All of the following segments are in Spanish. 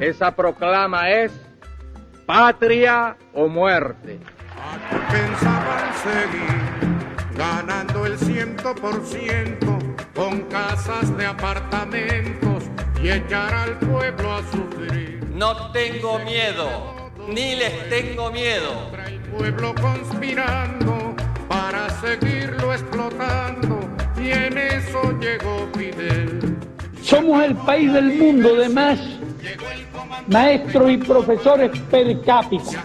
Esa proclama es patria o muerte. pensaban seguir ganando el ciento por ciento con casas de apartamentos y echar al pueblo a sufrir. No tengo miedo, ni les tengo miedo. El pueblo conspirando para seguirlo explotando y en eso llegó Fidel. Somos el país del mundo de más maestros y profesores per cápita.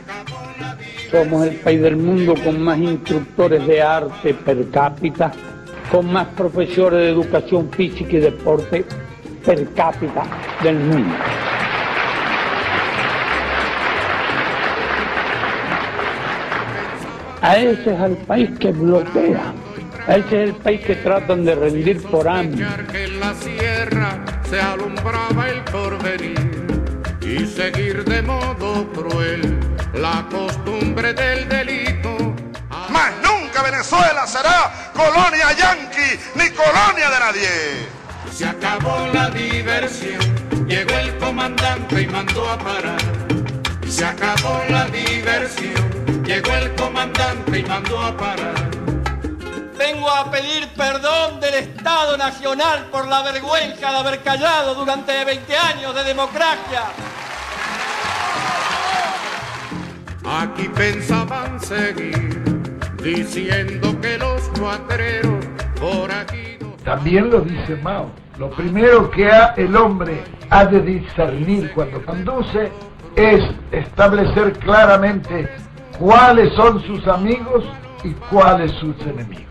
Somos el país del mundo con más instructores de arte per cápita, con más profesores de educación física y deporte per cápita del mundo. A ese es el país que bloquea. A ese es el país que tratan de rendir por hambre. Y seguir de modo cruel la costumbre del delito. Más nunca Venezuela será colonia yanqui ni colonia de nadie. Se acabó la diversión, llegó el comandante y mandó a parar. Se acabó la diversión, llegó el comandante y mandó a parar. Vengo a pedir perdón del Estado Nacional por la vergüenza de haber callado durante 20 años de democracia. Aquí pensaban seguir diciendo que los cuatreros por aquí. También lo dice Mao. Lo primero que ha, el hombre ha de discernir cuando conduce es establecer claramente cuáles son sus amigos y cuáles sus enemigos.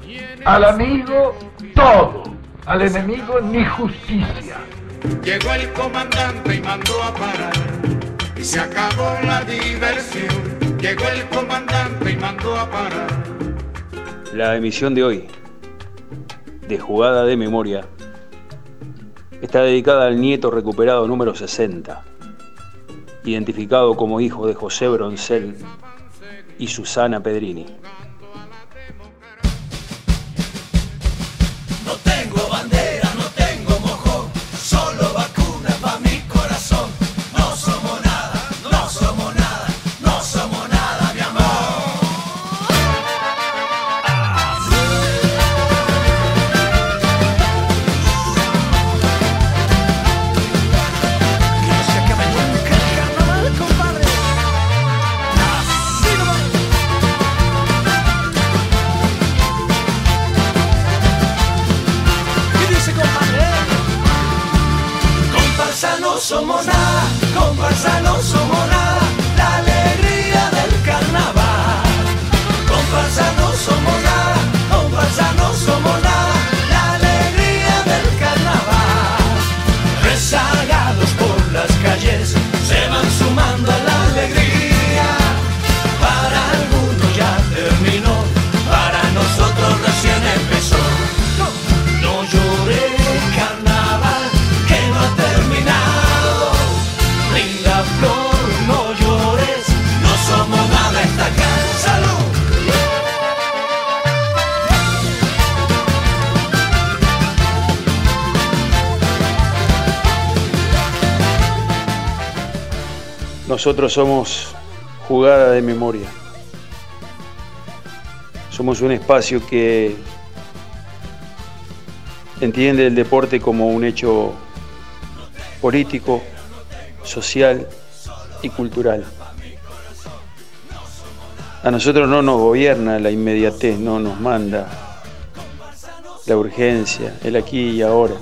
Al amigo todo, al enemigo ni justicia. Llegó el comandante y mandó a parar y se acabó la diversión. Llegó el comandante y mandó a parar. La emisión de hoy, de Jugada de Memoria, está dedicada al nieto recuperado número 60, identificado como hijo de José Broncel y Susana Pedrini. Nosotros somos jugada de memoria. Somos un espacio que entiende el deporte como un hecho político, social y cultural. A nosotros no nos gobierna la inmediatez, no nos manda la urgencia, el aquí y ahora.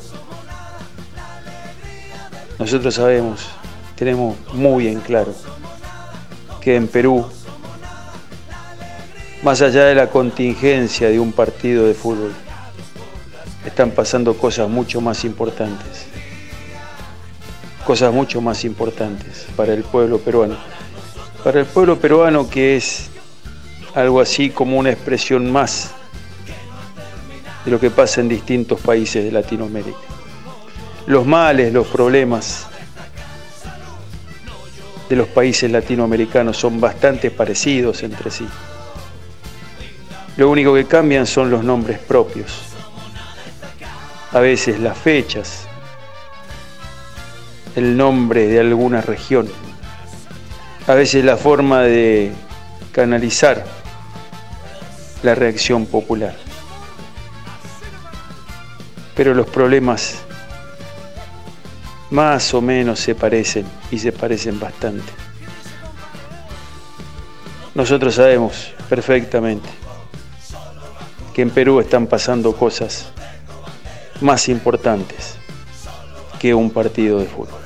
Nosotros sabemos tenemos muy en claro que en Perú, más allá de la contingencia de un partido de fútbol, están pasando cosas mucho más importantes, cosas mucho más importantes para el pueblo peruano, para el pueblo peruano que es algo así como una expresión más de lo que pasa en distintos países de Latinoamérica. Los males, los problemas, de los países latinoamericanos son bastante parecidos entre sí. Lo único que cambian son los nombres propios, a veces las fechas, el nombre de alguna región, a veces la forma de canalizar la reacción popular. Pero los problemas más o menos se parecen y se parecen bastante. Nosotros sabemos perfectamente que en Perú están pasando cosas más importantes que un partido de fútbol.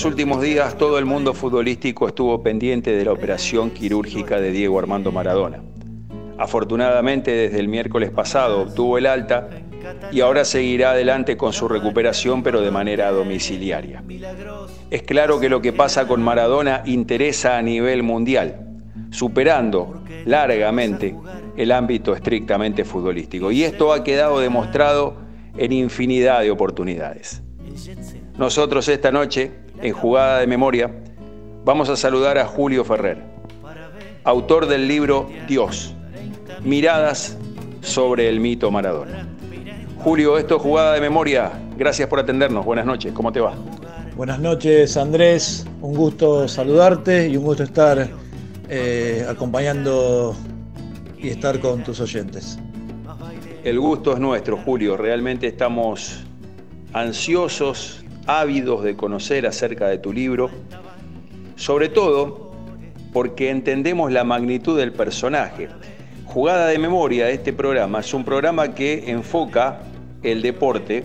los últimos días todo el mundo futbolístico estuvo pendiente de la operación quirúrgica de Diego Armando Maradona. Afortunadamente desde el miércoles pasado obtuvo el alta y ahora seguirá adelante con su recuperación pero de manera domiciliaria. Es claro que lo que pasa con Maradona interesa a nivel mundial, superando largamente el ámbito estrictamente futbolístico. Y esto ha quedado demostrado en infinidad de oportunidades. Nosotros esta noche, en Jugada de Memoria, vamos a saludar a Julio Ferrer, autor del libro Dios, Miradas sobre el mito Maradona. Julio, esto es Jugada de Memoria. Gracias por atendernos. Buenas noches. ¿Cómo te va? Buenas noches, Andrés. Un gusto saludarte y un gusto estar eh, acompañando y estar con tus oyentes. El gusto es nuestro, Julio. Realmente estamos ansiosos, ávidos de conocer acerca de tu libro, sobre todo porque entendemos la magnitud del personaje. Jugada de Memoria, este programa, es un programa que enfoca el deporte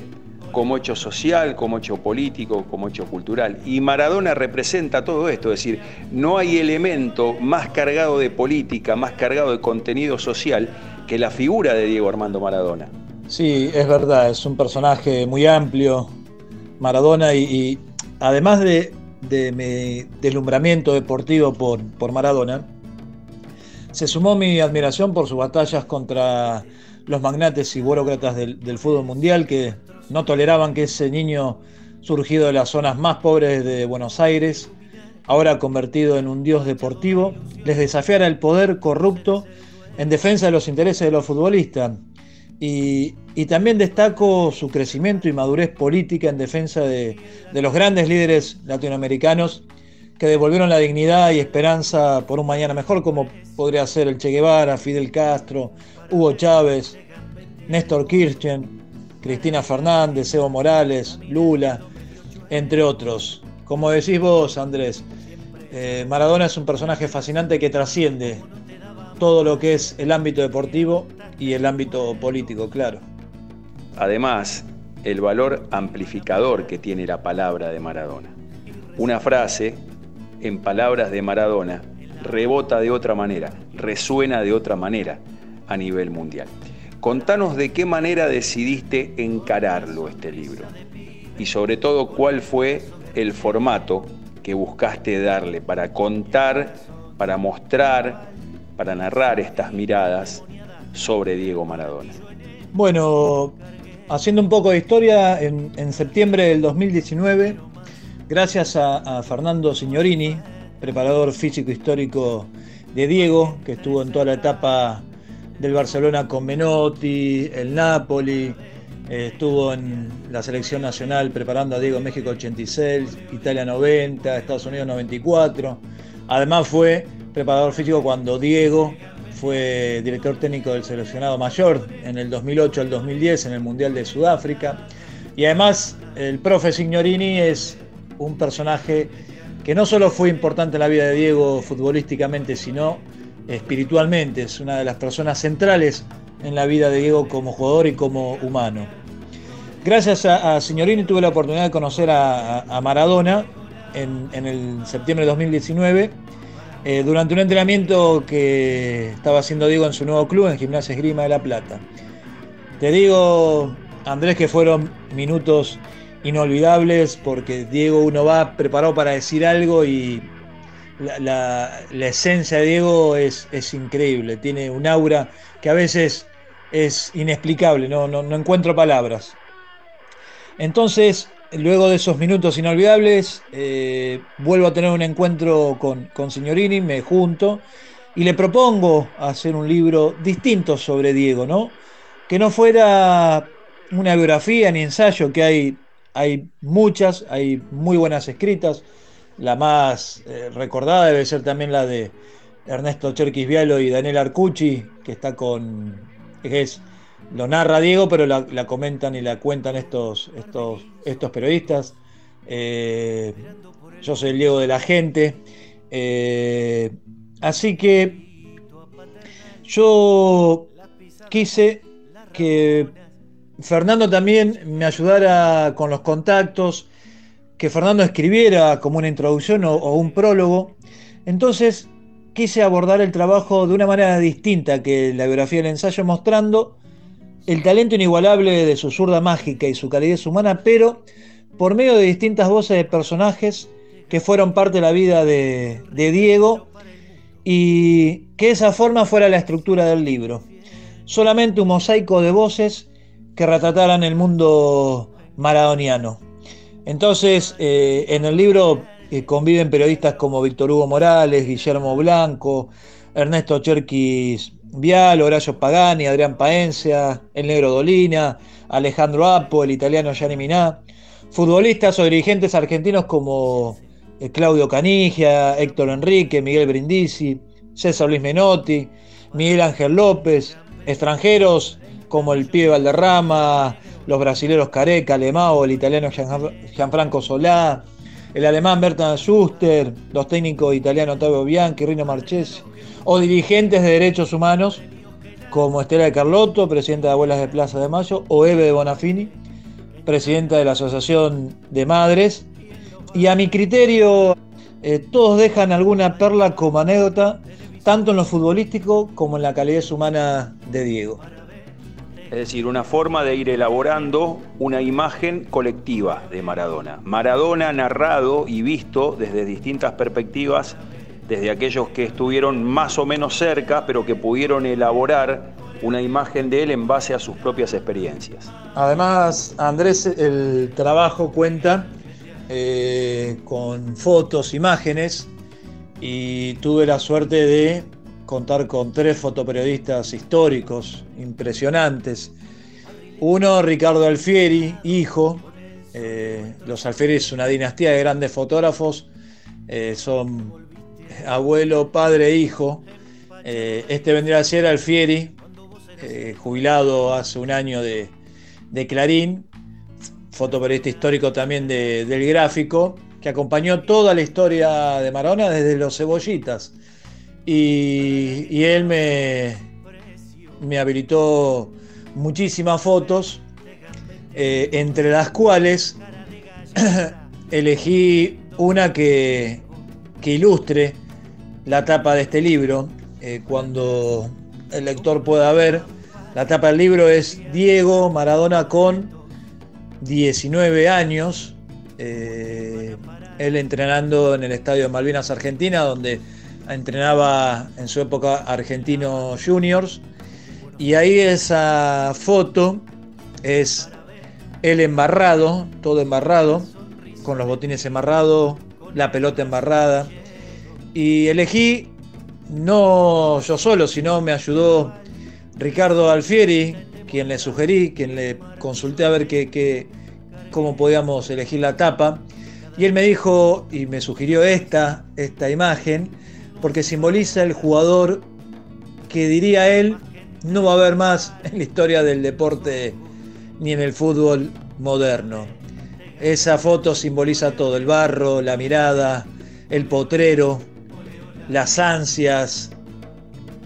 como hecho social, como hecho político, como hecho cultural. Y Maradona representa todo esto, es decir, no hay elemento más cargado de política, más cargado de contenido social que la figura de Diego Armando Maradona. Sí, es verdad, es un personaje muy amplio, Maradona, y, y además de, mi deslumbramiento deportivo por, por Maradona, se sumó mi admiración por sus batallas contra los magnates y burócratas del, del fútbol mundial que no toleraban que ese niño surgido de las zonas más pobres de Buenos Aires, ahora convertido en un dios deportivo, les desafiara el poder corrupto en defensa de los intereses de los futbolistas. Y, también destaco su crecimiento y madurez política en defensa de, de los grandes líderes latinoamericanos que devolvieron la dignidad y esperanza por un mañana mejor, como podría ser el Che Guevara, Fidel Castro, Hugo Chávez, Néstor Kirchner, Cristina Fernández, Evo Morales, Lula, entre otros. Como decís vos, Andrés, eh, Maradona es un personaje fascinante que trasciende todo lo que es el ámbito deportivo y el ámbito político, claro. Además, el valor amplificador que tiene la palabra de Maradona. Una frase, en palabras de Maradona, rebota de otra manera, resuena de otra manera a nivel mundial. Contanos de qué manera decidiste encararlo este libro y sobre todo cuál fue el formato que buscaste darle para contar, para mostrar, para narrar estas miradas sobre Diego Maradona. Bueno, haciendo un poco de historia, en, septiembre del 2019, gracias a, Fernando Signorini, preparador físico histórico de Diego, que estuvo en toda la etapa del Barcelona con Menotti, el Napoli, eh, estuvo en la selección nacional preparando a Diego México 86, Italia 90, Estados Unidos 94. Además fue preparador físico cuando Diego fue director técnico del seleccionado mayor en el 2008 al 2010 en el Mundial de Sudáfrica. Y además el profe Signorini es un personaje que no solo fue importante en la vida de Diego futbolísticamente, sino espiritualmente. Es una de las personas centrales en la vida de Diego como jugador y como humano. Gracias a, a Signorini tuve la oportunidad de conocer a, Maradona en, el septiembre de 2019 eh, durante un entrenamiento que estaba haciendo Diego en su nuevo club, en Gimnasia Esgrima de La Plata. Te digo, Andrés, que fueron minutos inolvidables porque Diego uno va preparado para decir algo y la, esencia de Diego es, es, increíble, tiene un aura que a veces es inexplicable, no, no, encuentro palabras. Entonces, luego de esos minutos inolvidables, eh, vuelvo a tener un encuentro con, con Signorini, me junto y le propongo hacer un libro distinto sobre Diego, ¿no? Que no fuera una biografía ni ensayo, que hay, hay muchas, hay muy buenas escritas. La más eh, recordada debe ser también la de Ernesto Cherquis Vialo y Daniel Arcucci, que está con. es. Lo narra Diego, pero la, comentan y la cuentan estos, estos, estos periodistas. Eh, yo soy el Diego de la gente. Eh, así que yo quise que Fernando también me ayudara con los contactos, que Fernando escribiera como una introducción o, un prólogo. Entonces quise abordar el trabajo de una manera distinta que la biografía del ensayo, mostrando el talento inigualable de su zurda mágica y su calidez humana, pero por medio de distintas voces de personajes que fueron parte de la vida de, de Diego y que esa forma fuera la estructura del libro. Solamente un mosaico de voces que retrataran el mundo maradoniano. Entonces, eh, en el libro eh, conviven periodistas como Víctor Hugo Morales, Guillermo Blanco, Ernesto Cherquis Vial, Horacio Pagani, Adrián Paencia, El Negro Dolina, Alejandro Apo, el italiano Gianni Miná, futbolistas o dirigentes argentinos como eh, Claudio Canigia, Héctor Enrique, Miguel Brindisi, César Luis Menotti, Miguel Ángel López, extranjeros como el pibe Valderrama, los brasileros Careca, Alemao, el italiano Gianfranco Solá, el alemán Bertrand Schuster, los técnicos italianos Ottavio Bianchi, Rino Marchesi, o dirigentes de derechos humanos como Estela de Carlotto, presidenta de Abuelas de Plaza de Mayo, o Eve de Bonafini, presidenta de la Asociación de Madres. Y a mi criterio, eh, todos dejan alguna perla como anécdota, tanto en lo futbolístico como en la calidad humana de Diego. Es decir, una forma de ir elaborando una imagen colectiva de Maradona. Maradona narrado y visto desde distintas perspectivas, desde aquellos que estuvieron más o menos cerca, pero que pudieron elaborar una imagen de él en base a sus propias experiencias. Además, Andrés, el trabajo cuenta eh, con fotos, imágenes, y tuve la suerte de contar con tres fotoperiodistas históricos impresionantes. Uno, Ricardo Alfieri, hijo. Eh, los Alfieri es una dinastía de grandes fotógrafos. Eh, son abuelo, padre hijo. Eh, este vendría a ser Alfieri, jubilado hace un año de, Clarín, fotoperiodista histórico también del gráfico, que acompañó toda la historia de Marona desde los cebollitas y, él me, me, habilitó muchísimas fotos, eh, entre las cuales elegí una que, que, ilustre la tapa de este libro. Eh, cuando el lector pueda ver, la tapa del libro es Diego Maradona con 19 años, eh, él entrenando en el Estadio de Malvinas Argentina, donde entrenaba en su época Argentinos Juniors. Y ahí esa foto es él embarrado, todo embarrado, con los botines embarrados, la pelota embarrada. Y elegí, no yo solo, sino me ayudó Ricardo Alfieri, quien le sugerí, quien le consulté a ver qué, cómo podíamos elegir la tapa. Y él me dijo y me sugirió esta, esta imagen porque simboliza el jugador que diría él no va a haber más en la historia del deporte ni en el fútbol moderno. Esa foto simboliza todo, el barro, la mirada, el potrero, las ansias,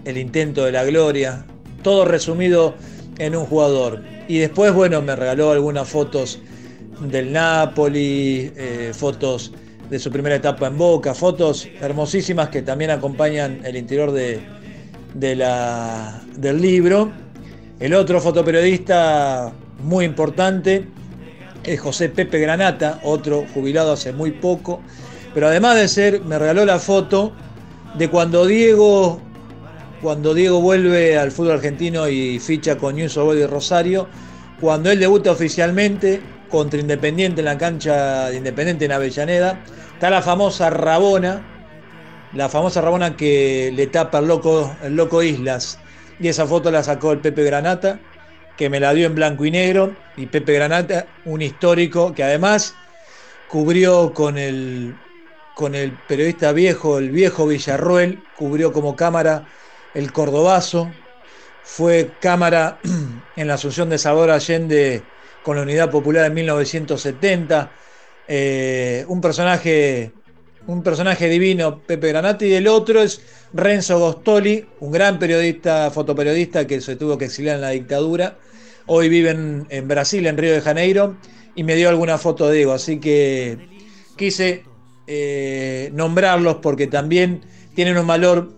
el intento de la gloria, todo resumido en un jugador. Y después, bueno, me regaló algunas fotos del Napoli, eh, fotos de su primera etapa en Boca, fotos hermosísimas que también acompañan el interior de, del libro. El otro fotoperiodista muy importante es José Pepe Granata, otro jubilado hace muy poco, pero además de ser, me regaló la foto de cuando Diego, cuando Diego vuelve al fútbol argentino y ficha con News de Rosario, cuando él debuta oficialmente contra Independiente en la cancha de Independiente en Avellaneda, está la famosa Rabona, la famosa Rabona que le tapa el loco Islas, y esa foto la sacó el Pepe Granata, que me la dio en blanco y negro, y Pepe Granata, un histórico que además cubrió con el con el periodista viejo, el viejo Villarruel, cubrió como cámara el Cordobazo, fue cámara en la Asunción de Salvador Allende con la Unidad Popular en 1970, eh, un personaje un personaje divino, Pepe Granati, y el otro es Renzo Gostoli, un gran periodista, fotoperiodista que se tuvo que exiliar en la dictadura. Hoy vive en, Brasil, en Río de Janeiro, y me dio alguna foto de Diego, así que quise eh, nombrarlos porque también tienen un valor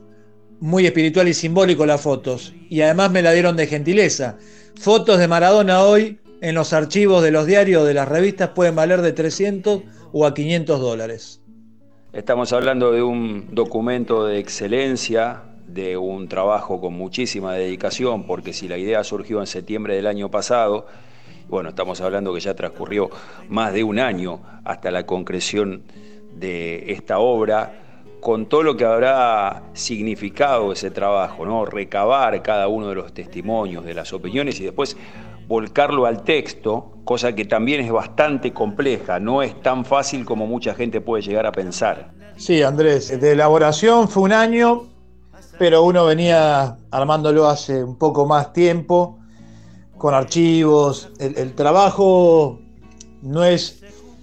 muy espiritual y simbólico las fotos. Y además me la dieron de gentileza. Fotos de Maradona hoy en los archivos de los diarios, de las revistas, pueden valer de 300 o a 500 dólares. Estamos hablando de un documento de excelencia, de un trabajo con muchísima dedicación, porque si la idea surgió en septiembre del año pasado, bueno, estamos hablando que ya transcurrió más de un año hasta la concreción de esta obra, con todo lo que habrá significado ese trabajo, ¿no? Recabar cada uno de los testimonios, de las opiniones y después volcarlo al texto, cosa que también es bastante compleja, no es tan fácil como mucha gente puede llegar a pensar. Sí, Andrés, de elaboración fue un año, pero uno venía armándolo hace un poco más tiempo, con archivos. El, trabajo no es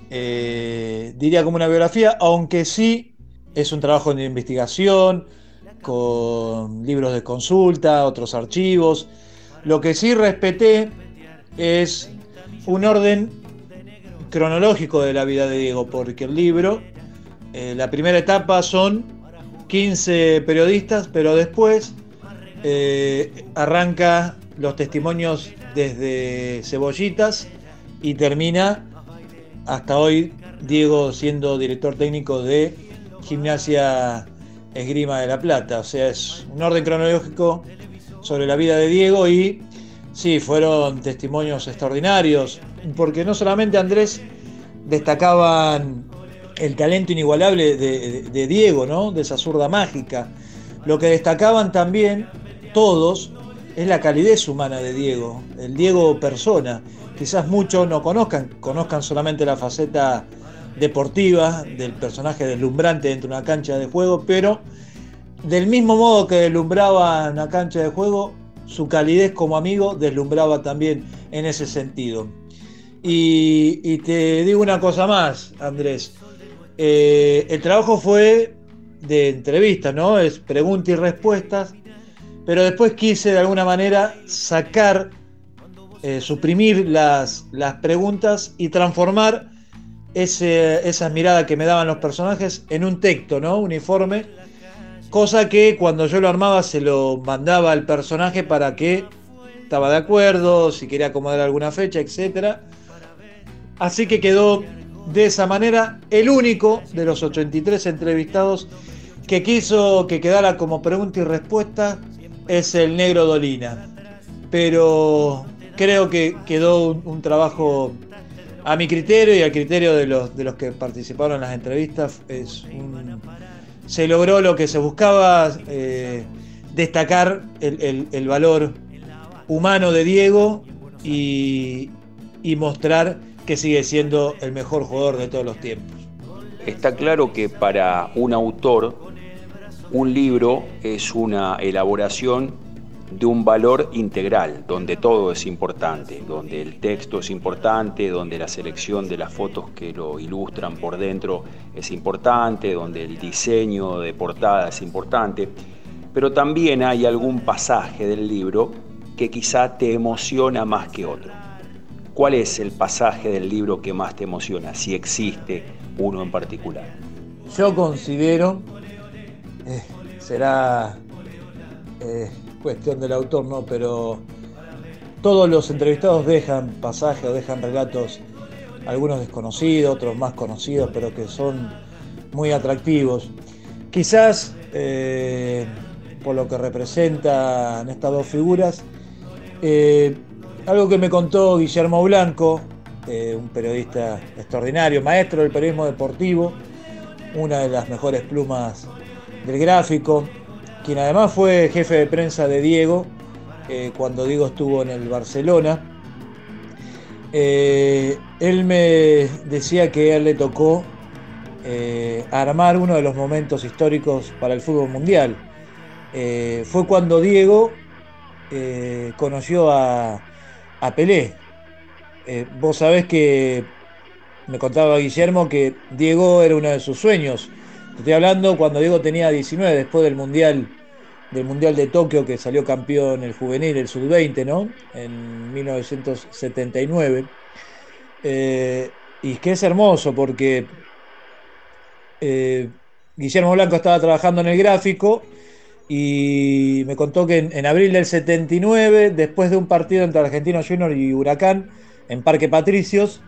eh, diría como una biografía, aunque sí es un trabajo de investigación, con libros de consulta, otros archivos. Lo que sí respeté es un orden cronológico de la vida de Diego, porque el libro, eh, la primera etapa son 15 periodistas, pero después eh, arranca los testimonios desde Cebollitas y termina hasta hoy Diego siendo director técnico de Gimnasia Esgrima de la Plata. O sea, es un orden cronológico sobre la vida de Diego y sí, fueron testimonios extraordinarios, porque no solamente Andrés destacaban el talento inigualable de, Diego, ¿no? De esa zurda mágica. Lo que destacaban también todos es la calidez humana de Diego, el Diego persona, quizás muchos no conozcan, conozcan solamente la faceta deportiva del personaje deslumbrante dentro de una cancha de juego, pero del mismo modo que deslumbraba una cancha de juego, su calidez como amigo deslumbraba también en ese sentido. Y, te digo una cosa más, Andrés. Eh, el trabajo fue de entrevistas, ¿no? Es preguntas y respuestas, pero después quise de alguna manera sacar eh, suprimir las, las, preguntas y transformar ese, esa mirada que me daban los personajes en un texto, ¿no? Uniforme. Cosa que cuando yo lo armaba se lo mandaba al personaje para que estaba de acuerdo, si quería acomodar alguna fecha, etc. Así que quedó de esa manera el único de los 83 entrevistados que quiso que quedara como pregunta y respuesta es el negro Dolina. Pero creo que quedó un, trabajo a mi criterio y al criterio de los, de los que participaron en las entrevistas. Es se logró lo que se buscaba, eh, destacar el, valor humano de Diego y, y mostrar que sigue siendo el mejor jugador de todos los tiempos. Está claro que para un autor un libro es una elaboración de un valor integral, donde todo es importante, donde el texto es importante, donde la selección de las fotos que lo ilustran por dentro es importante, donde el diseño de portada es importante, pero también hay algún pasaje del libro que quizá te emociona más que otro. ¿Cuál es el pasaje del libro que más te emociona, si existe uno en particular? Yo considero, eh, será eh, cuestión del autor, ¿no? Pero todos los entrevistados dejan pasajes o dejan relatos, algunos desconocidos, otros más conocidos, pero que son muy atractivos. Quizás eh, por lo que representan estas dos figuras, eh, algo que me contó Guillermo Blanco, eh, un periodista extraordinario, maestro del periodismo deportivo, una de las mejores plumas del gráfico, quien además fue jefe de prensa de Diego eh, cuando Diego estuvo en el Barcelona. Eh, él me decía que a él le tocó eh, armar uno de los momentos históricos para el fútbol mundial. fue cuando Diego conoció a, a Pelé. vos sabés que me contaba Guillermo que Diego era uno de sus sueños. Estoy hablando cuando Diego tenía 19, después del Mundial del Mundial de Tokio que salió campeón el juvenil, el sub-20, ¿no? En 1979. Eh, y que es hermoso porque eh, Guillermo Blanco estaba trabajando en el gráfico y me contó que en, abril del 79, después de un partido entre Argentino Junior y Huracán en Parque Patricios,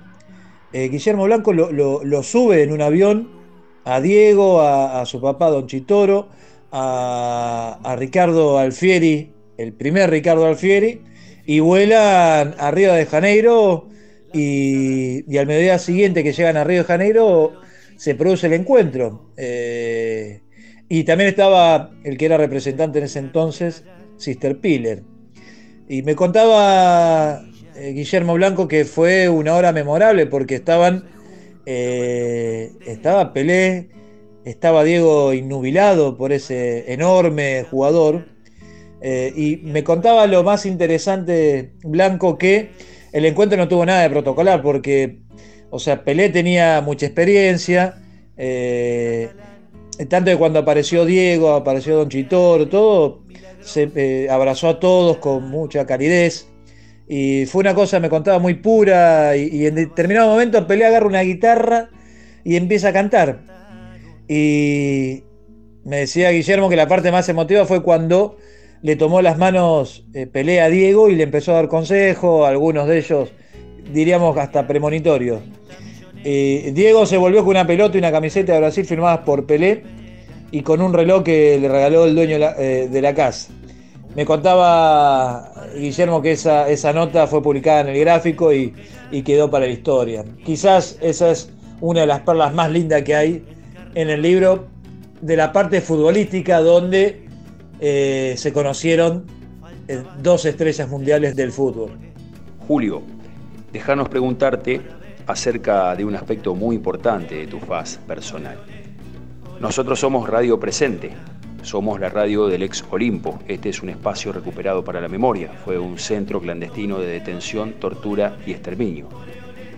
eh, Guillermo Blanco lo, sube en un avión a Diego, a, su papá Don Chitoro, a, Ricardo Alfieri, el primer Ricardo Alfieri, y vuelan a Río de Janeiro y, al mediodía siguiente que llegan a Río de Janeiro se produce el encuentro. Eh, y también estaba el que era representante en ese entonces, Sister Piller. Y me contaba eh, Guillermo Blanco que fue una hora memorable porque estaban, eh, estaba Pelé, estaba Diego innubilado por ese enorme jugador. Eh, y me contaba lo más interesante, Blanco, que el encuentro no tuvo nada de protocolar, porque, o sea, Pelé tenía mucha experiencia, eh, tanto que cuando apareció Diego, apareció Don Chitor, todo, se abrazó a todos con mucha calidez. Y fue una cosa, me contaba, muy pura. Y, en determinado momento Pelé agarra una guitarra y empieza a cantar. Y me decía Guillermo que la parte más emotiva fue cuando le tomó las manos eh, pelea a Diego y le empezó a dar consejos, algunos de ellos diríamos hasta premonitorios. Diego se volvió con una pelota y una camiseta de Brasil firmadas por Pelé y con un reloj que le regaló el dueño de la, eh, casa. Me contaba Guillermo que esa, esa, nota fue publicada en el gráfico y, quedó para la historia. Quizás esa es una de las perlas más lindas que hay en el libro de la parte futbolística donde eh, se conocieron eh, dos estrellas mundiales del fútbol. Julio, déjanos preguntarte acerca de un aspecto muy importante de tu faz personal. Nosotros somos Radio Presente, somos la radio del ex Olimpo. Este es un espacio recuperado para la memoria. Fue un centro clandestino de detención, tortura y exterminio.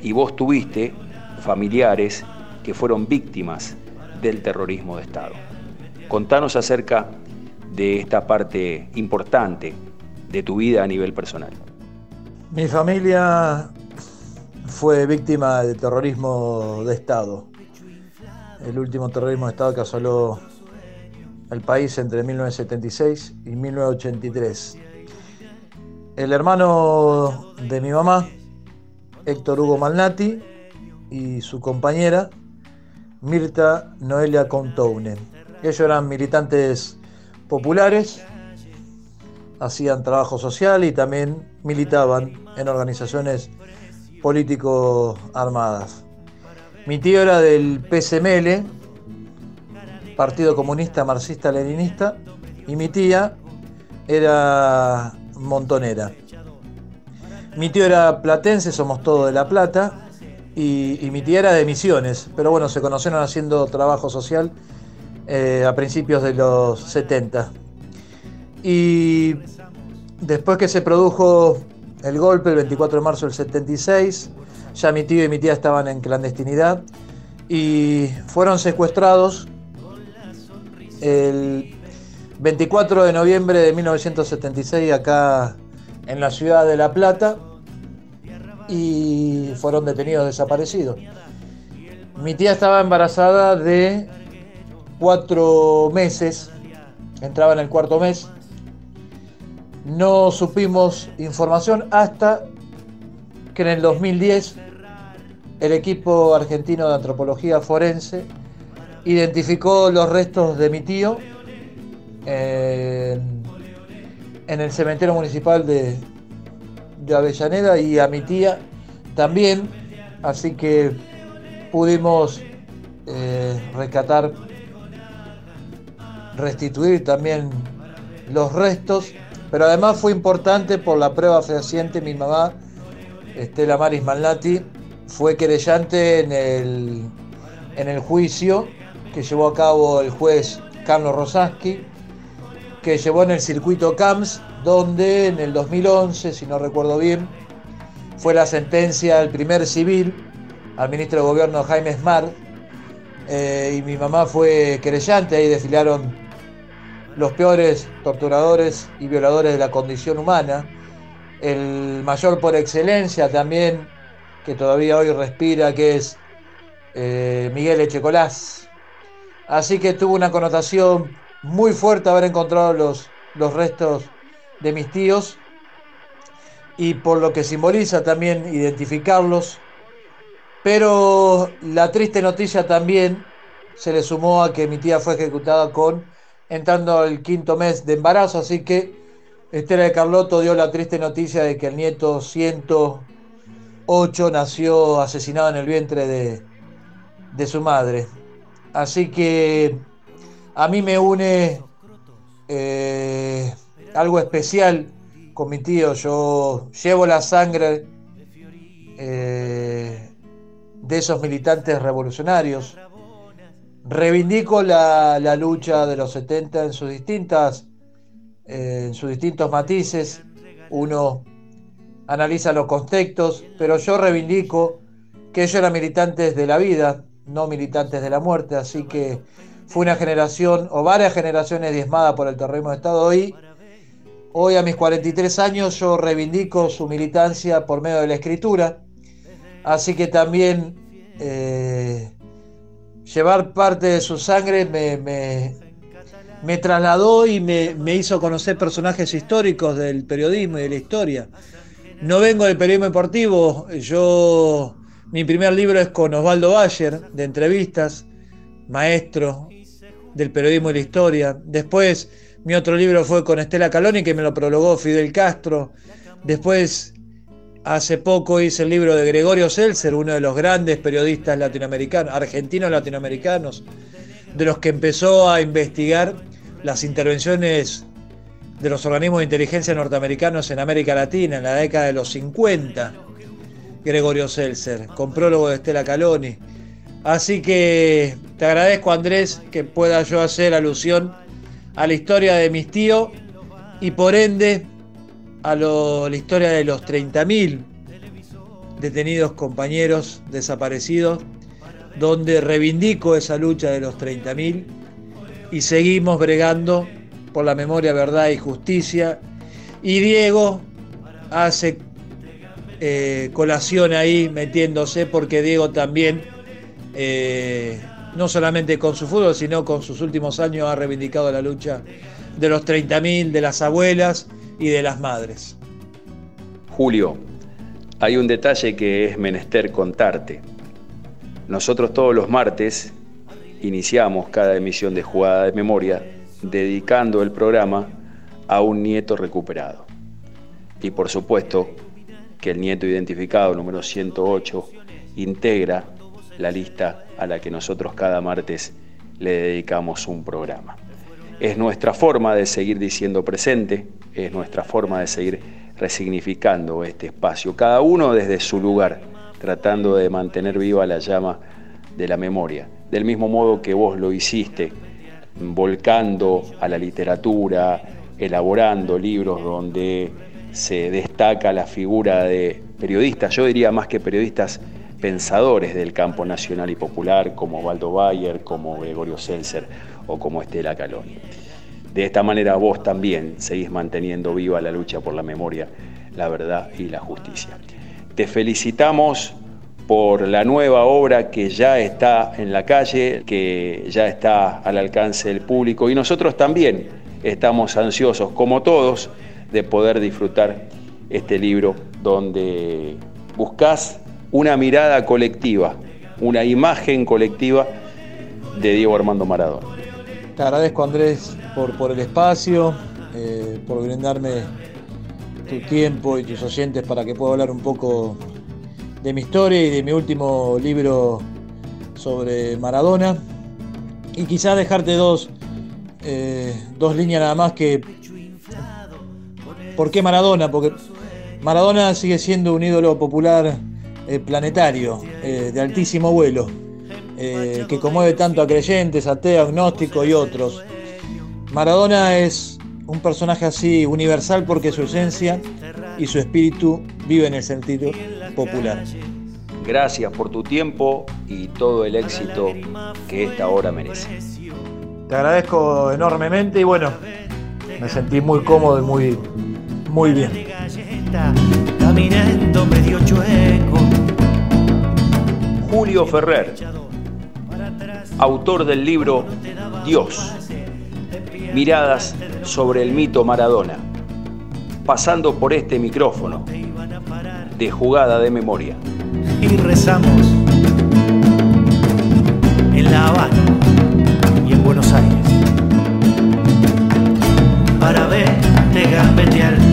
Y vos tuviste familiares que fueron víctimas del terrorismo de Estado. Contanos acerca de esta parte importante de tu vida a nivel personal. Mi familia fue víctima del terrorismo de Estado. El último terrorismo de Estado que asoló el país entre 1976 y 1983. El hermano de mi mamá, Héctor Hugo Malnati, y su compañera, Mirta Noelia Contoune. Ellos eran militantes populares, hacían trabajo social y también militaban en organizaciones políticos armadas. Mi tío era del PSML, Partido Comunista Marxista Leninista, y mi tía era montonera. Mi tío era platense, somos todos de La Plata, y, mi tía era de Misiones, pero bueno, se conocieron haciendo trabajo social eh, a principios de los 70. Y después que se produjo el golpe el 24 de marzo del 76, ya mi tío y mi tía estaban en clandestinidad y fueron secuestrados el 24 de noviembre de 1976 acá en la ciudad de La Plata y fueron detenidos desaparecidos. Mi tía estaba embarazada de cuatro meses, entraba en el cuarto mes. No supimos información hasta que en el 2010 el equipo argentino de antropología forense identificó los restos de mi tío en, el cementerio municipal de, de Avellaneda y a mi tía también, así que pudimos eh, rescatar, restituir también los restos, pero además fue importante por la prueba fehaciente, mi mamá, Estela Maris Malnati, fue querellante en el, en el juicio que llevó a cabo el juez Carlos Rosaski, que llevó en el circuito CAMS, donde en el 2011, si no recuerdo bien, fue la sentencia del primer civil al ministro de Gobierno Jaime Smart, eh, y mi mamá fue querellante, ahí desfilaron los peores torturadores y violadores de la condición humana, el mayor por excelencia también, que todavía hoy respira, que es eh, Miguel Echecolás. Así que tuvo una connotación muy fuerte haber encontrado los, los restos de mis tíos. Y por lo que simboliza también identificarlos. Pero la triste noticia también se le sumó a que mi tía fue ejecutada con entrando al quinto mes de embarazo, así que Estela de Carlotto dio la triste noticia de que el nieto 108 nació asesinado en el vientre de, de su madre. Así que a mí me une eh, algo especial con mi tío. Yo llevo la sangre eh, de esos militantes revolucionarios. Reivindico la, lucha de los 70 en sus distintas, eh, en sus distintos matices. Uno analiza los contextos, pero yo reivindico que ellos eran militantes de la vida, no militantes de la muerte, así que fue una generación o varias generaciones diezmadas por el terrorismo de Estado. Hoy, hoy a mis 43 años yo reivindico su militancia por medio de la escritura, Así que también eh, llevar parte de su sangre me, trasladó y me, hizo conocer personajes históricos del periodismo y de la historia. No vengo del periodismo deportivo, yo mi primer libro es con Osvaldo Bayer, de entrevistas, maestro del periodismo y la historia. Después mi otro libro fue con Estela Caloni, que me lo prologó Fidel Castro. Después Hace poco hice el libro de Gregorio Seltzer, uno de los grandes periodistas latinoamericanos, argentinos latinoamericanos, de los que empezó a investigar las intervenciones de los organismos de inteligencia norteamericanos en América Latina en la década de los 50. Gregorio Seltzer, con prólogo de Estela Caloni. Así que te agradezco Andrés que pueda yo hacer alusión a la historia de mis tíos y por ende a la historia de los 30.000 detenidos compañeros desaparecidos, donde reivindico esa lucha de los 30.000 y seguimos bregando por la memoria, verdad y justicia. Y Diego hace eh, colación ahí metiéndose porque Diego también, eh, no solamente con su fútbol, sino con sus últimos años ha reivindicado la lucha de los 30.000, de las abuelas y de las madres. Julio, hay un detalle que es menester contarte. Nosotros todos los martes iniciamos cada emisión de Jugada de Memoria dedicando el programa a un nieto recuperado. Y por supuesto que el nieto identificado número 108 integra la lista a la que nosotros cada martes le dedicamos un programa. Es nuestra forma de seguir diciendo presente, es nuestra forma de seguir resignificando este espacio, cada uno desde su lugar, tratando de mantener viva la llama de la memoria, del mismo modo que vos lo hiciste, volcando a la literatura elaborando libros donde se destaca la figura de periodistas, yo diría más que periodistas pensadores del campo nacional y popular, como Waldo Bayer, como Gregorio Seltzer o como Estela Caloni. De esta manera vos también seguís manteniendo viva la lucha por la memoria, la verdad y la justicia. Te felicitamos por la nueva obra que ya está en la calle, que ya está al alcance del público y nosotros también estamos ansiosos, como todos, de poder disfrutar este libro donde buscas una mirada colectiva, una imagen colectiva de Diego Armando Maradona. Te agradezco Andrés por, por el espacio, eh, por brindarme tu tiempo y tus oyentes para que pueda hablar un poco de mi historia y de mi último libro sobre Maradona. Y quizás dejarte dos, eh, dos líneas nada más que... ¿Por qué Maradona? Porque Maradona sigue siendo un ídolo popular eh, planetario, eh, de altísimo vuelo, eh, que conmueve tanto a creyentes, ateos, agnósticos y otros. Maradona es un personaje así universal porque su esencia y su espíritu vive en el sentido popular. Gracias por tu tiempo y todo el éxito que esta obra merece. Te agradezco enormemente y bueno, me sentí muy cómodo y muy, muy bien. Caminando medio chueco. Julio Ferrer, autor del libro Dios, miradas sobre el mito Maradona, pasando por este micrófono de jugada de memoria. Y rezamos en La Habana y en Buenos Aires para verte gambetear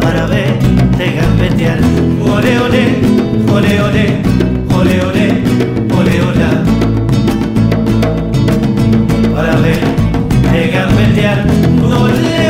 para verte gambetear. Ole, ole, ole, ole, ole, ole, ole, ole. Para verte gambetear. Ole,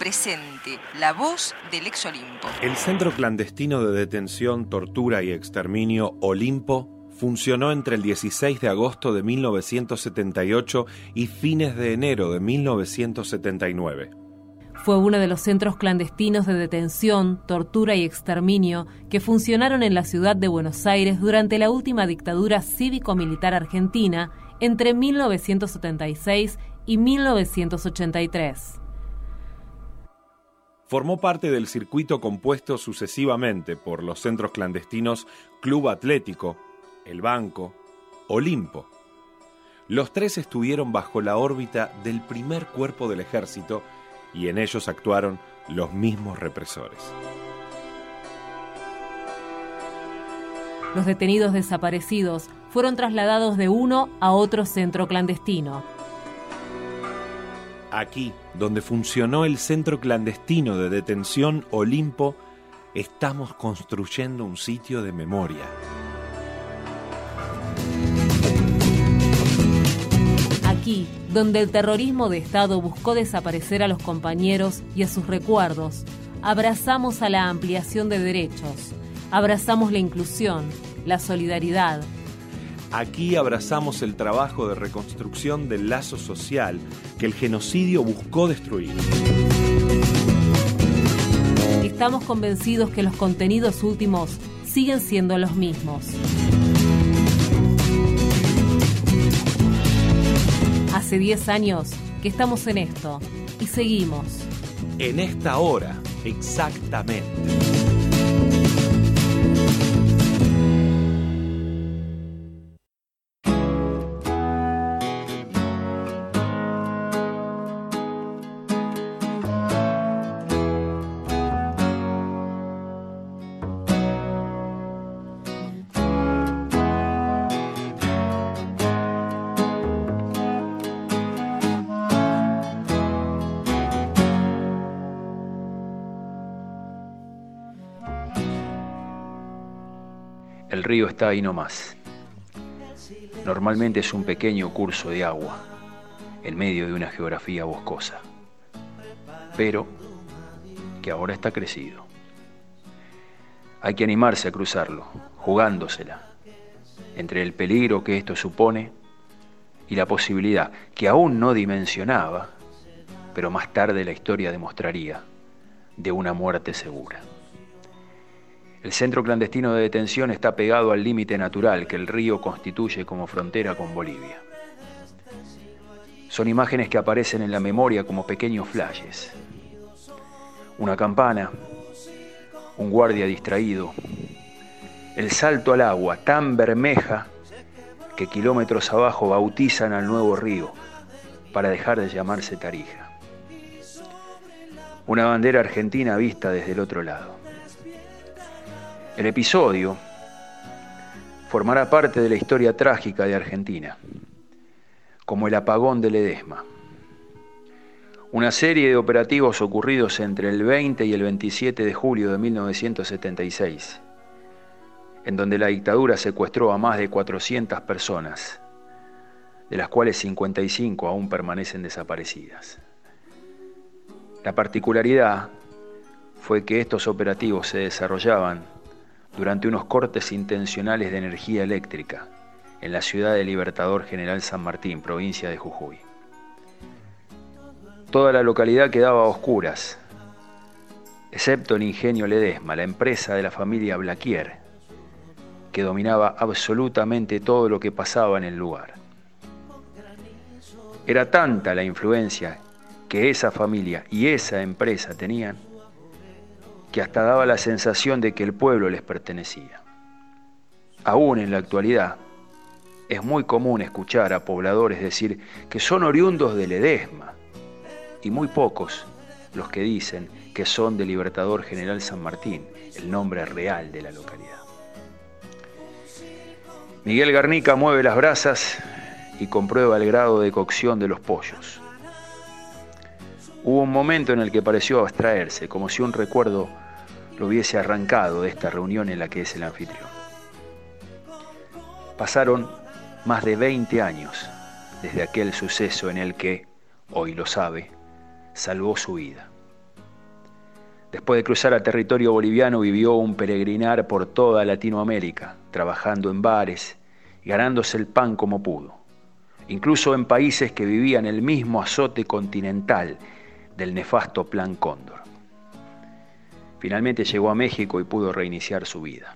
Presente, la voz del ex Olimpo. El centro clandestino de detención, tortura y exterminio Olimpo funcionó entre el 16 de agosto de 1978 y fines de enero de 1979. Fue uno de los centros clandestinos de detención, tortura y exterminio que funcionaron en la ciudad de Buenos Aires durante la última dictadura cívico-militar argentina entre 1976 y 1983. Formó parte del circuito compuesto sucesivamente por los centros clandestinos Club Atlético, El Banco, Olimpo. Los tres estuvieron bajo la órbita del primer cuerpo del ejército y en ellos actuaron los mismos represores. Los detenidos desaparecidos fueron trasladados de uno a otro centro clandestino. Aquí, donde funcionó el centro clandestino de detención Olimpo, estamos construyendo un sitio de memoria. Aquí, donde el terrorismo de Estado buscó desaparecer a los compañeros y a sus recuerdos, abrazamos a la ampliación de derechos, abrazamos la inclusión, la solidaridad. Aquí abrazamos el trabajo de reconstrucción del lazo social que el genocidio buscó destruir. Estamos convencidos que los contenidos últimos siguen siendo los mismos. Hace 10 años que estamos en esto y seguimos. En esta hora, exactamente. Río está ahí nomás. Normalmente es un pequeño curso de agua en medio de una geografía boscosa, pero que ahora está crecido. Hay que animarse a cruzarlo, jugándosela, entre el peligro que esto supone y la posibilidad que aún no dimensionaba, pero más tarde la historia demostraría, de una muerte segura. El centro clandestino de detención está pegado al límite natural que el río constituye como frontera con Bolivia. Son imágenes que aparecen en la memoria como pequeños flashes. Una campana, un guardia distraído, el salto al agua tan bermeja que kilómetros abajo bautizan al nuevo río para dejar de llamarse Tarija. Una bandera argentina vista desde el otro lado. El episodio formará parte de la historia trágica de Argentina, como el apagón de Ledesma. Una serie de operativos ocurridos entre el 20 y el 27 de julio de 1976, en donde la dictadura secuestró a más de 400 personas, de las cuales 55 aún permanecen desaparecidas. La particularidad fue que estos operativos se desarrollaban durante unos cortes intencionales de energía eléctrica en la ciudad de Libertador General San Martín, provincia de Jujuy. Toda la localidad quedaba a oscuras, excepto el ingenio Ledesma, la empresa de la familia Blaquier, que dominaba absolutamente todo lo que pasaba en el lugar. Era tanta la influencia que esa familia y esa empresa tenían que hasta daba la sensación de que el pueblo les pertenecía. Aún en la actualidad, es muy común escuchar a pobladores decir que son oriundos de Ledesma, y muy pocos los que dicen que son de Libertador General San Martín, el nombre real de la localidad. Miguel Garnica mueve las brasas y comprueba el grado de cocción de los pollos. Hubo un momento en el que pareció abstraerse, como si un recuerdo lo hubiese arrancado de esta reunión en la que es el anfitrión. Pasaron más de 20 años desde aquel suceso en el que, hoy lo sabe, salvó su vida. Después de cruzar a territorio boliviano vivió un peregrinar por toda Latinoamérica, trabajando en bares ganándose el pan como pudo, incluso en países que vivían el mismo azote continental del nefasto Plan Cóndor. Finalmente llegó a México y pudo reiniciar su vida.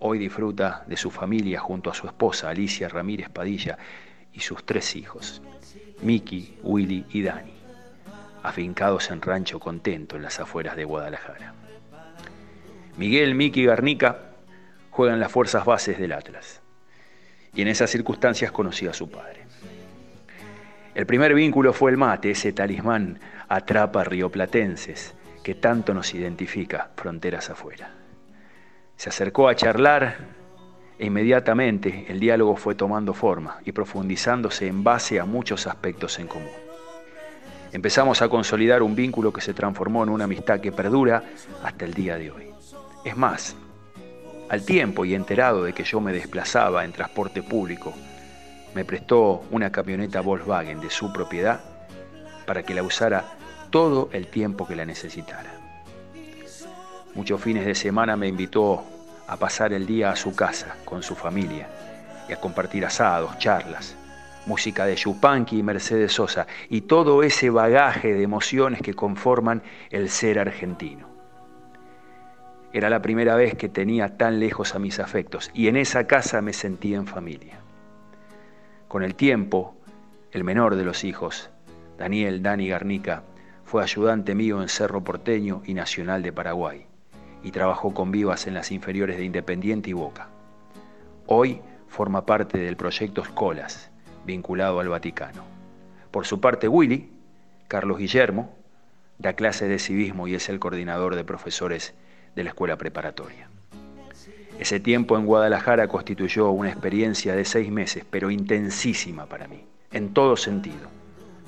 Hoy disfruta de su familia junto a su esposa Alicia Ramírez Padilla y sus tres hijos, Miki, Willy y Dani, afincados en Rancho Contento en las afueras de Guadalajara. Miguel, Miki y Garnica juegan las fuerzas bases del Atlas y en esas circunstancias conocí a su padre. El primer vínculo fue el mate, ese talismán atrapa rioplatenses que tanto nos identifica fronteras afuera. Se acercó a charlar e inmediatamente el diálogo fue tomando forma y profundizándose en base a muchos aspectos en común. Empezamos a consolidar un vínculo que se transformó en una amistad que perdura hasta el día de hoy. Es más, al tiempo y enterado de que yo me desplazaba en transporte público, me prestó una camioneta Volkswagen de su propiedad para que la usara todo el tiempo que la necesitara. Muchos fines de semana me invitó a pasar el día a su casa con su familia y a compartir asados, charlas, música de Yupanqui y Mercedes Sosa y todo ese bagaje de emociones que conforman el ser argentino. Era la primera vez que tenía tan lejos a mis afectos y en esa casa me sentía en familia. Con el tiempo, el menor de los hijos, Daniel Dani Garnica, fue ayudante mío en Cerro Porteño y Nacional de Paraguay y trabajó con Vivas en las inferiores de Independiente y Boca. Hoy forma parte del proyecto Escolas, vinculado al Vaticano. Por su parte, Willy, Carlos Guillermo, da clases de civismo y es el coordinador de profesores de la escuela preparatoria. Ese tiempo en Guadalajara constituyó una experiencia de seis meses, pero intensísima para mí, en todo sentido,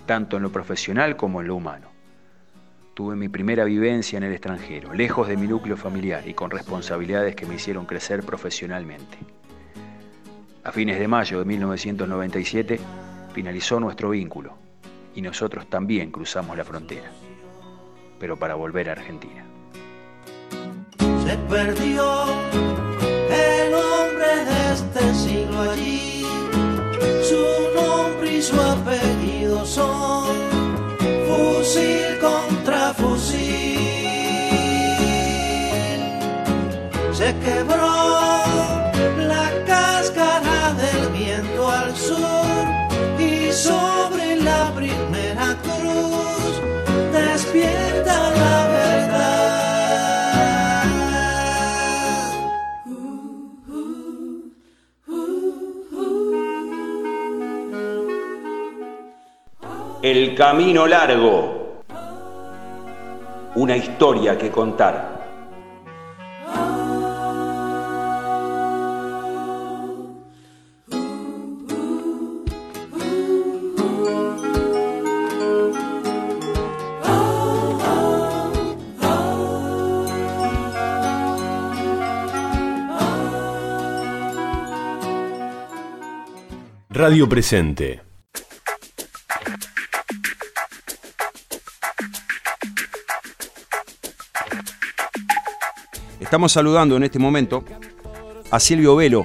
tanto en lo profesional como en lo humano. Tuve mi primera vivencia en el extranjero, lejos de mi núcleo familiar y con responsabilidades que me hicieron crecer profesionalmente. A fines de mayo de 1997 finalizó nuestro vínculo y nosotros también cruzamos la frontera, pero para volver a Argentina. Se perdió este siglo allí, su nombre y su apellido son fusil contra fusil. Se quebró la cáscara del viento al sur y sobre El camino largo. Una historia que contar. Radio Presente. Estamos saludando en este momento a Silvio Velo,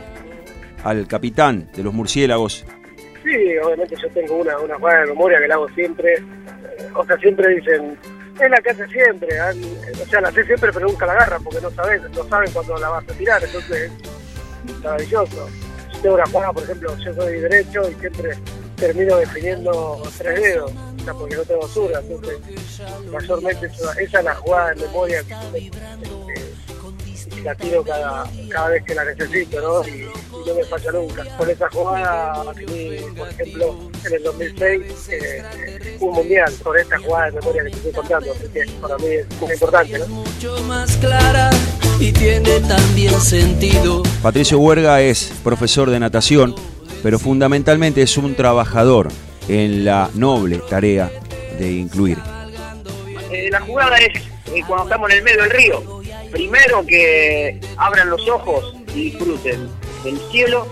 al capitán de los murciélagos. Sí, obviamente yo tengo una, una de memoria que la hago siempre. Eh, O sea, siempre dicen, es la que hace siempre. han- O sea, la hace siempre, pero nunca la agarran porque no saben, no saben cuándo la vas a tirar. Entonces, es maravilloso. Yo tengo una jugada, por ejemplo, yo soy derecho y siempre termino definiendo tres dedos, o sea, porque no tengo zurda. Entonces, mayormente esa es la jugada de memoria que, la tiro cada, cada vez que la necesito, ¿no? Y, y no me falla nunca. Con esa jugada, a mí, por ejemplo, en el 2006, eh, un mundial por esta jugada de memoria que te estoy contando, así que para mí es muy importante, ¿no? mucho más clara y tiene también sentido. Patricio Huerga es profesor de natación, pero fundamentalmente es un trabajador en la noble tarea de incluir. Eh, la jugada es eh, cuando estamos en el medio del río. Primero que abran los ojos y disfruten del cielo,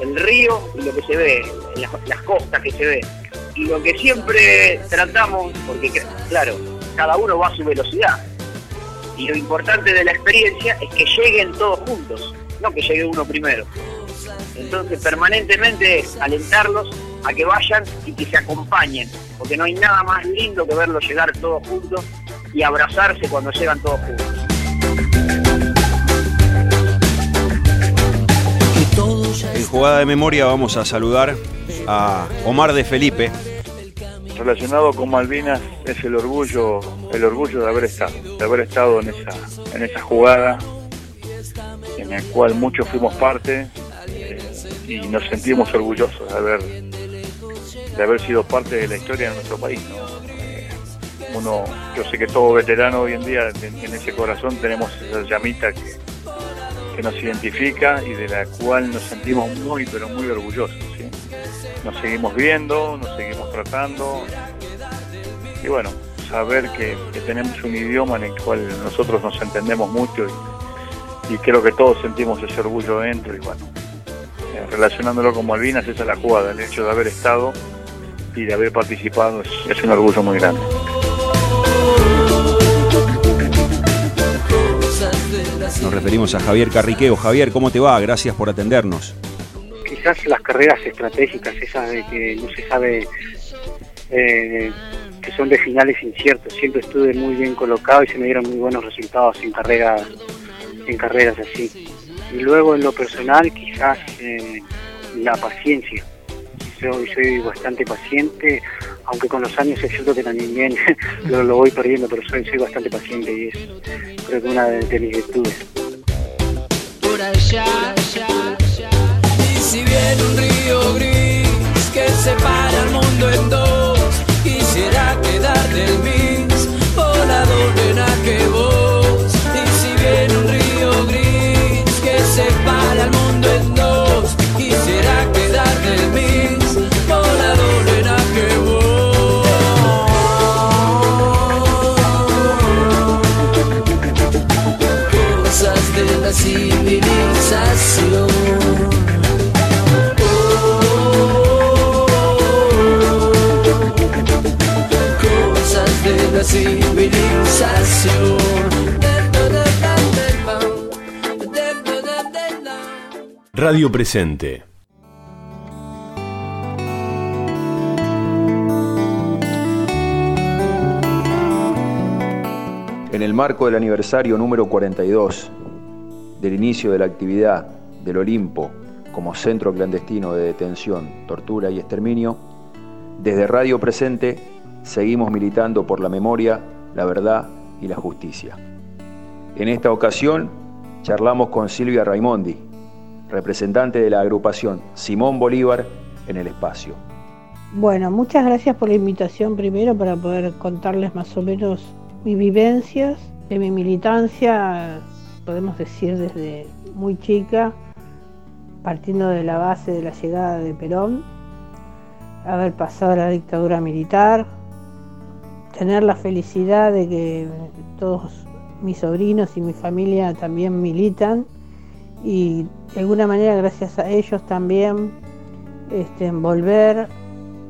el río y lo que se ve, las, costas que se ve. Y lo que siempre tratamos, porque que- claro, cada uno va a su velocidad. Y lo importante de la experiencia es que lleguen todos juntos, no que llegue uno primero. Entonces permanentemente es alentarlos a que vayan y que se acompañen, porque no hay nada más lindo que verlos llegar todos juntos y abrazarse cuando llegan todos juntos. Jugada de memoria vamos a saludar a Omar de Felipe. relacionado con Malvinas es el orgullo, el orgullo de haber estado, de haber estado en esa, en esa jugada en la cual muchos fuimos parte eh, y nos sentimos orgullosos de haber, de haber sido parte de la historia de nuestro país. Eh, Uno, yo sé que todo veterano hoy en día en, en ese corazón tenemos esa llamita que, que nos identifica y de la cual nos sentimos muy, pero muy orgullosos. ¿sí? Nos seguimos viendo, nos seguimos tratando. y bueno, saber que, tenemos un idioma en el cual nosotros nos entendemos mucho y, creo que todos sentimos ese orgullo dentro y bueno, eh, relacionándolo con Malvinas, esa es la jugada, el hecho de haber estado y de haber participado es un orgullo muy grande. Nos referimos a Javier Carriqueo. Javier, ¿cómo te va? Gracias por atendernos. Quizás las carreras estratégicas, esas de que no se sabe, eh, que son de finales inciertos, siempre estuve muy bien colocado y se me dieron muy buenos resultados en carreras, en carreras así. Y luego en lo personal, quizás eh, la paciencia. Soy, soy bastante paciente, aunque con los años es cierto que también lo, lo voy perdiendo, pero soy, soy bastante paciente y es creo que una de, de mis virtudes. Civilización. Radio Presente. En el marco del aniversario número 42 del inicio de la actividad del Olimpo como centro clandestino de detención, tortura y exterminio, desde Radio Presente seguimos militando por la memoria, la verdad y la justicia. En esta ocasión charlamos con Silvia Raimondi, representante de la agrupación Simón Bolívar en el espacio. Bueno, muchas gracias por la invitación primero para poder contarles más o menos mis vivencias de mi militancia, podemos decir desde muy chica, partiendo de la base de la llegada de Perón, haber pasado la dictadura militar, tener la felicidad de que todos mis sobrinos y mi familia también militan y de alguna manera gracias a ellos también este, volver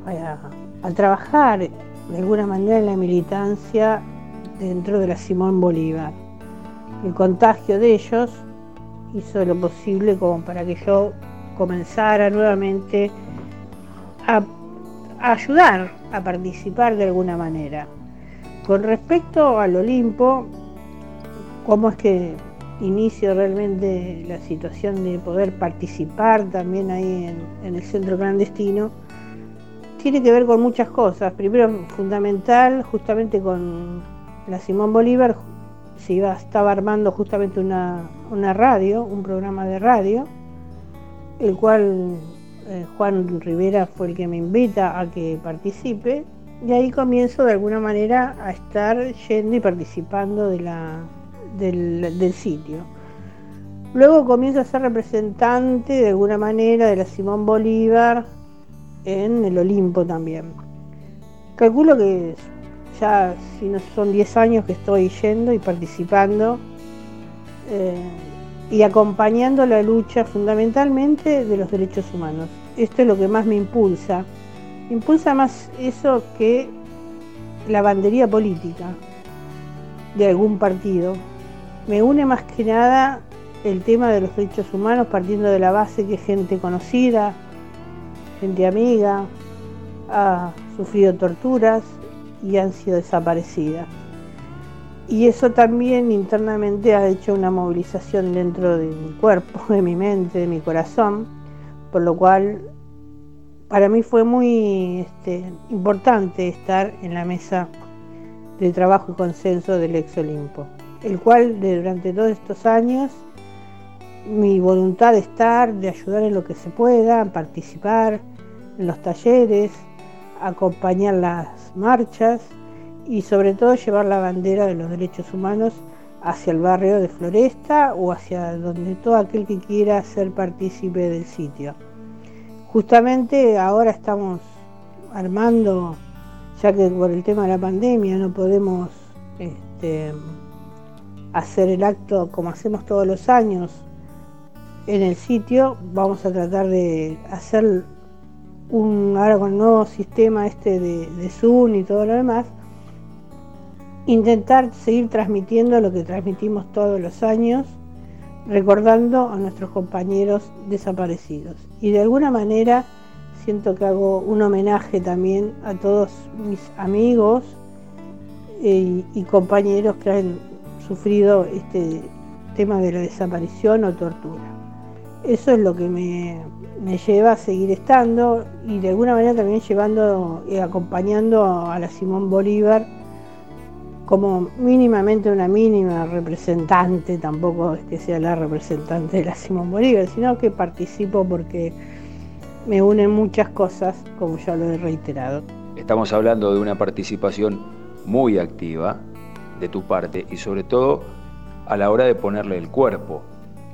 a, trabajar de alguna manera en la militancia dentro de la Simón Bolívar. El contagio de ellos hizo lo posible como para que yo comenzara nuevamente a ayudar, a participar de alguna manera. Con respecto al Olimpo, cómo es que inicio realmente la situación de poder participar también ahí en, en el centro clandestino, tiene que ver con muchas cosas. Primero, fundamental, justamente con la Simón Bolívar, se iba, estaba armando justamente una, una radio, un programa de radio, el cual eh, Juan Rivera fue el que me invita a que participe, y ahí comienzo de alguna manera a estar yendo y participando del sitio. Luego comienzo a ser representante de alguna manera de la Simón Bolívar en el Olimpo también. Calculo que ya si no son 10 años que estoy yendo y participando eh, y acompañando la lucha fundamentalmente de los derechos humanos. Esto es lo que más me impulsa. Impulsa más eso que la bandería política de algún partido. Me une más que nada el tema de los derechos humanos partiendo de la base que gente conocida, gente amiga, ha sufrido torturas y han sido desaparecidas. Y eso también internamente ha hecho una movilización dentro de mi cuerpo, de mi mente, de mi corazón, por lo cual para mí fue muy este, importante estar en la mesa de trabajo y consenso del ex Olimpo, el cual durante todos estos años mi voluntad de estar, de ayudar en lo que se pueda, participar en los talleres, acompañar las marchas y sobre todo llevar la bandera de los derechos humanos hacia el barrio de Floresta o hacia donde todo aquel que quiera ser partícipe del sitio. Justamente ahora estamos armando ya que por el tema de la pandemia no podemos este, hacer el acto como hacemos todos los años en el sitio, vamos a tratar de hacer un, ahora con el nuevo sistema este de, de Zoom y todo lo demás, intentar seguir transmitiendo lo que transmitimos todos los años, recordando a nuestros compañeros desaparecidos. Y de alguna manera siento que hago un homenaje también a todos mis amigos eh, y, compañeros que han sufrido este tema de la desaparición o tortura. Eso es lo que me, me lleva a seguir estando y de alguna manera también llevando y acompañando a la Simón Bolívar como mínimamente una mínima representante, tampoco es que sea la representante de la Simón Bolívar, sino que participo porque me unen muchas cosas, como ya lo he reiterado. Estamos hablando de una participación muy activa de tu parte y sobre todo a la hora de ponerle el cuerpo,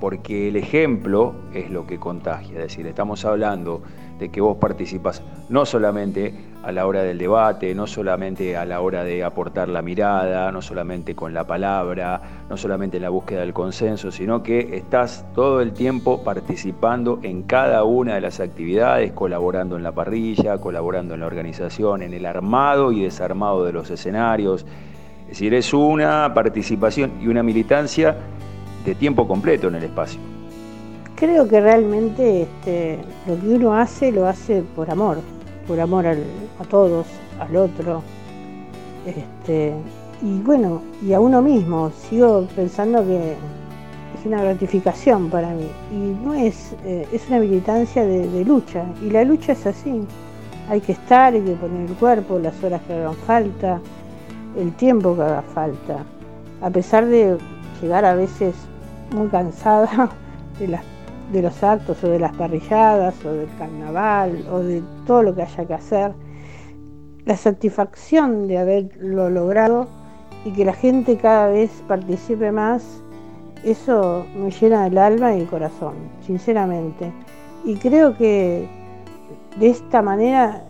porque el ejemplo es lo que contagia, es decir, estamos hablando que vos participas no solamente a la hora del debate, no solamente a la hora de aportar la mirada, no solamente con la palabra, no solamente en la búsqueda del consenso, sino que estás todo el tiempo participando en cada una de las actividades, colaborando en la parrilla, colaborando en la organización, en el armado y desarmado de los escenarios. Es decir, es una participación y una militancia de tiempo completo en el espacio. Creo que realmente este, lo que uno hace lo hace por amor, por amor a todos, al otro. Este, y bueno, y a uno mismo. Sigo pensando que es una gratificación para mí. Y no es, eh, es una militancia de, de, lucha. Y la lucha es así. Hay que estar, hay que poner el cuerpo, las horas que hagan falta, el tiempo que haga falta. A pesar de llegar a veces muy cansada de las de los actos o de las parrilladas o del carnaval o de todo lo que haya que hacer, la satisfacción de haberlo logrado y que la gente cada vez participe más, eso me llena el alma y el corazón, sinceramente. Y creo que de esta manera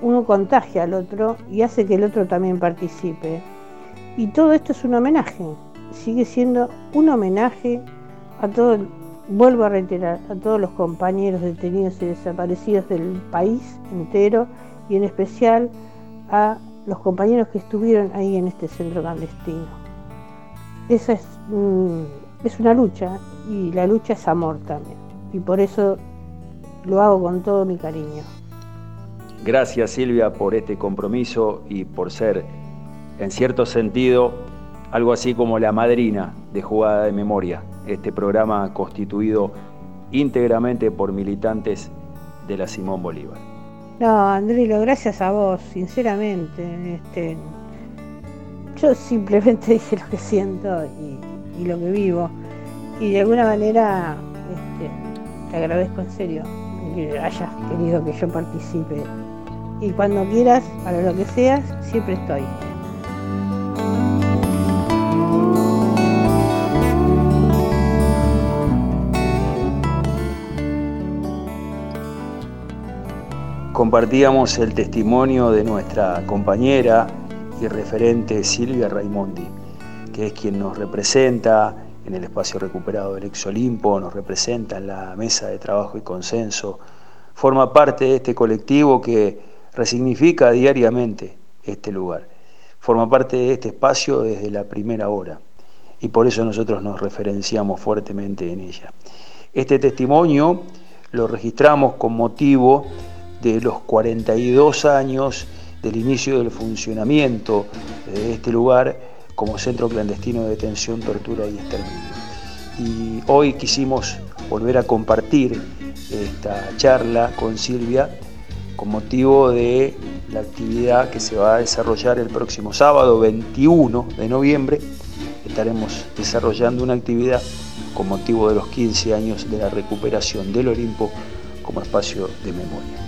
uno contagia al otro y hace que el otro también participe. Y todo esto es un homenaje, sigue siendo un homenaje a todo el Vuelvo a reiterar a todos los compañeros detenidos y desaparecidos del país entero y en especial a los compañeros que estuvieron ahí en este centro clandestino. Esa es, mm, es una lucha y la lucha es amor también y por eso lo hago con todo mi cariño. Gracias Silvia por este compromiso y por ser, en cierto sentido, algo así como la madrina de jugada de memoria este programa constituido íntegramente por militantes de la Simón Bolívar. No, Andrilo, gracias a vos, sinceramente. Este, yo simplemente dije lo que siento y, lo que vivo. Y de alguna manera este, te agradezco en serio que hayas querido que yo participe. Y cuando quieras, para lo que seas, siempre estoy. Compartíamos el testimonio de nuestra compañera y referente Silvia Raimondi, que es quien nos representa en el espacio recuperado del Ex Olimpo, nos representa en la mesa de trabajo y consenso, forma parte de este colectivo que resignifica diariamente este lugar, forma parte de este espacio desde la primera hora y por eso nosotros nos referenciamos fuertemente en ella. Este testimonio lo registramos con motivo de los 42 años del inicio del funcionamiento de este lugar como centro clandestino de detención, tortura y exterminio. Y hoy quisimos volver a compartir esta charla con Silvia con motivo de la actividad que se va a desarrollar el próximo sábado 21 de noviembre. Estaremos desarrollando una actividad con motivo de los 15 años de la recuperación del Olimpo como espacio de memoria.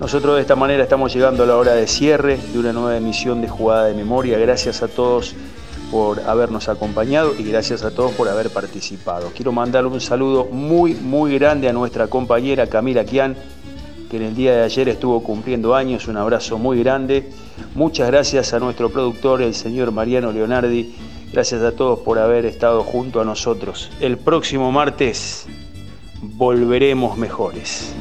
Nosotros de esta manera estamos llegando a la hora de cierre de una nueva emisión de Jugada de Memoria. Gracias a todos por habernos acompañado y gracias a todos por haber participado. Quiero mandarle un saludo muy, muy grande a nuestra compañera Camila Kian, que en el día de ayer estuvo cumpliendo años. Un abrazo muy grande. Muchas gracias a nuestro productor, el señor Mariano Leonardi. Gracias a todos por haber estado junto a nosotros. El próximo martes volveremos mejores.